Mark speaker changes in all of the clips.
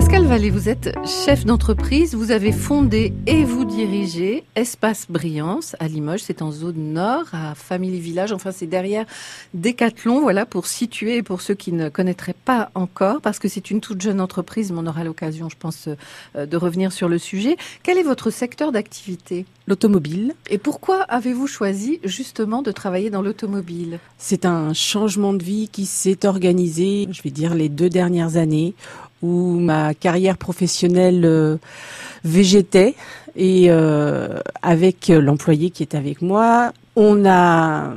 Speaker 1: Pascal Vallée, vous êtes chef d'entreprise, vous avez fondé et vous dirigez Espace Brillance à Limoges, c'est en zone nord, à Family Village, enfin c'est derrière Décathlon, voilà, pour situer et pour ceux qui ne connaîtraient pas encore, parce que c'est une toute jeune entreprise, mais on aura l'occasion, je pense, euh, de revenir sur le sujet. Quel est votre secteur d'activité?
Speaker 2: L'automobile.
Speaker 1: Et pourquoi avez-vous choisi justement de travailler dans l'automobile?
Speaker 2: C'est un changement de vie qui s'est organisé, je vais dire, les deux dernières années où ma carrière professionnelle euh, végétait et euh, avec l'employé qui est avec moi, on a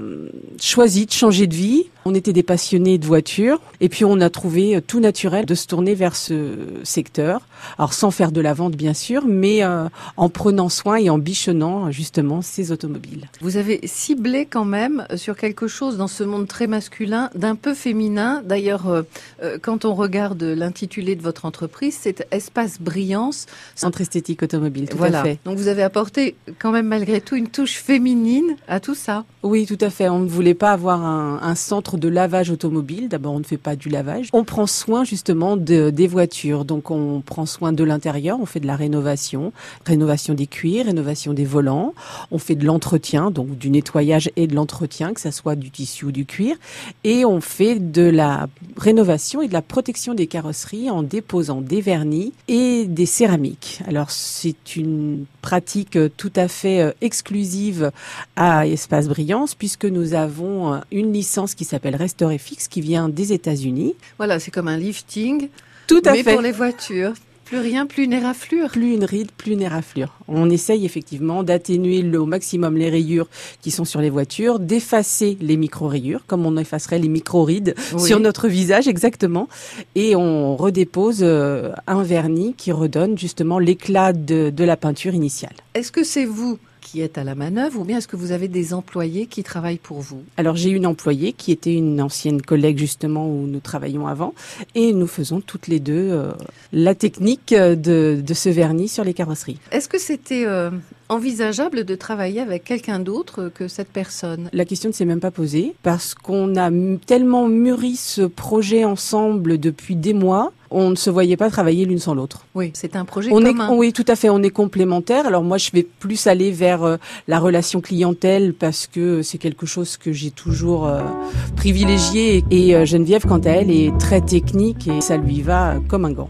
Speaker 2: choisi de changer de vie. On était des passionnés de voitures et puis on a trouvé tout naturel de se tourner vers ce secteur. Alors sans faire de la vente bien sûr, mais euh, en prenant soin et en bichonnant justement ces automobiles.
Speaker 1: Vous avez ciblé quand même sur quelque chose dans ce monde très masculin d'un peu féminin. D'ailleurs, euh, euh, quand on regarde l'intitulé de votre entreprise, c'est Espace Brillance.
Speaker 2: Centre esthétique automobile, tout
Speaker 1: voilà.
Speaker 2: à fait.
Speaker 1: Donc vous avez apporté quand même malgré tout une touche féminine à tout ça.
Speaker 2: Oui, tout à fait. On ne voulait pas avoir un, un centre de lavage automobile. D'abord, on ne fait pas du lavage. On prend soin justement de, des voitures. Donc, on prend soin de l'intérieur. On fait de la rénovation, rénovation des cuirs, rénovation des volants. On fait de l'entretien, donc du nettoyage et de l'entretien, que ça soit du tissu ou du cuir. Et on fait de la rénovation et de la protection des carrosseries en déposant des vernis et des céramiques. Alors, c'est une pratique tout à fait exclusive à Espace Brillance puisque nous avons une licence qui s'appelle Restorefix qui vient des États-Unis.
Speaker 1: Voilà, c'est comme un lifting.
Speaker 2: Tout à
Speaker 1: mais
Speaker 2: fait.
Speaker 1: pour les voitures. Plus rien, plus une éraflure.
Speaker 2: Plus une ride, plus une éraflure. On essaye effectivement d'atténuer au maximum les rayures qui sont sur les voitures, d'effacer les micro-rayures, comme on effacerait les micro-rides
Speaker 1: Oui.
Speaker 2: sur notre visage exactement. Et on redépose euh, un vernis qui redonne justement l'éclat de, de la peinture initiale.
Speaker 1: Est-ce que c'est vous qui êtes à la manœuvre ou bien est-ce que vous avez des employés qui travaillent pour vous?
Speaker 2: Alors j'ai une employée qui était une ancienne collègue justement où nous travaillions avant et nous faisons toutes les deux euh, la technique de, de ce vernis sur les carrosseries.
Speaker 1: Est-ce que c'était euh, envisageable de travailler avec quelqu'un d'autre que cette personne?
Speaker 2: La question ne s'est même pas posée parce qu'on a tellement mûri ce projet ensemble depuis des mois, on ne se voyait pas travailler l'une sans l'autre.
Speaker 1: Oui, c'est un projet
Speaker 2: On est,
Speaker 1: commun.
Speaker 2: oui, tout à fait, on est complémentaires. Alors moi, je vais plus aller vers euh, la relation clientèle parce que c'est quelque chose que j'ai toujours euh, privilégié. Et euh, Geneviève, quant à elle, est très technique et ça lui va comme un gant.